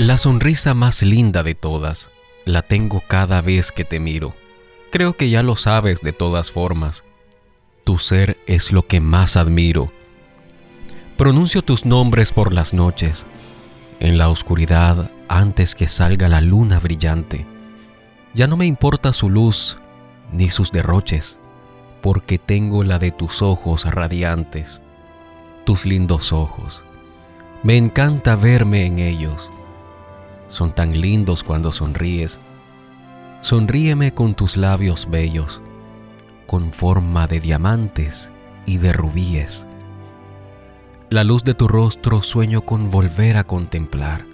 La sonrisa más linda de todas la tengo cada vez que te miro. Creo que ya lo sabes de todas formas. Tu ser es lo que más admiro. Pronuncio tus nombres por las noches, en la oscuridad antes que salga la luna brillante. Ya no me importa su luz ni sus derroches, porque tengo la de tus ojos radiantes, tus lindos ojos. Me encanta verme en ellos son tan lindos cuando sonríes. Sonríeme con tus labios bellos, con forma de diamantes y de rubíes. La luz de tu rostro sueño con volver a contemplar.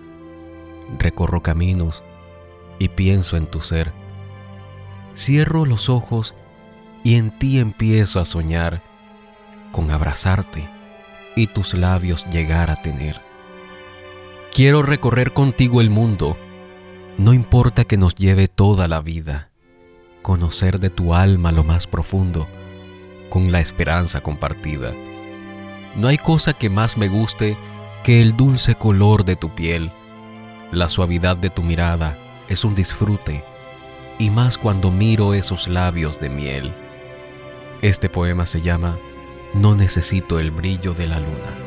Recorro caminos y pienso en tu ser. Cierro los ojos y en ti empiezo a soñar con abrazarte y tus labios llegar a tener. Quiero recorrer contigo el mundo, no importa que nos lleve toda la vida, conocer de tu alma lo más profundo, con la esperanza compartida. No hay cosa que más me guste que el dulce color de tu piel, la suavidad de tu mirada es un disfrute, y más cuando miro esos labios de miel. Este poema se llama No necesito el brillo de la luna.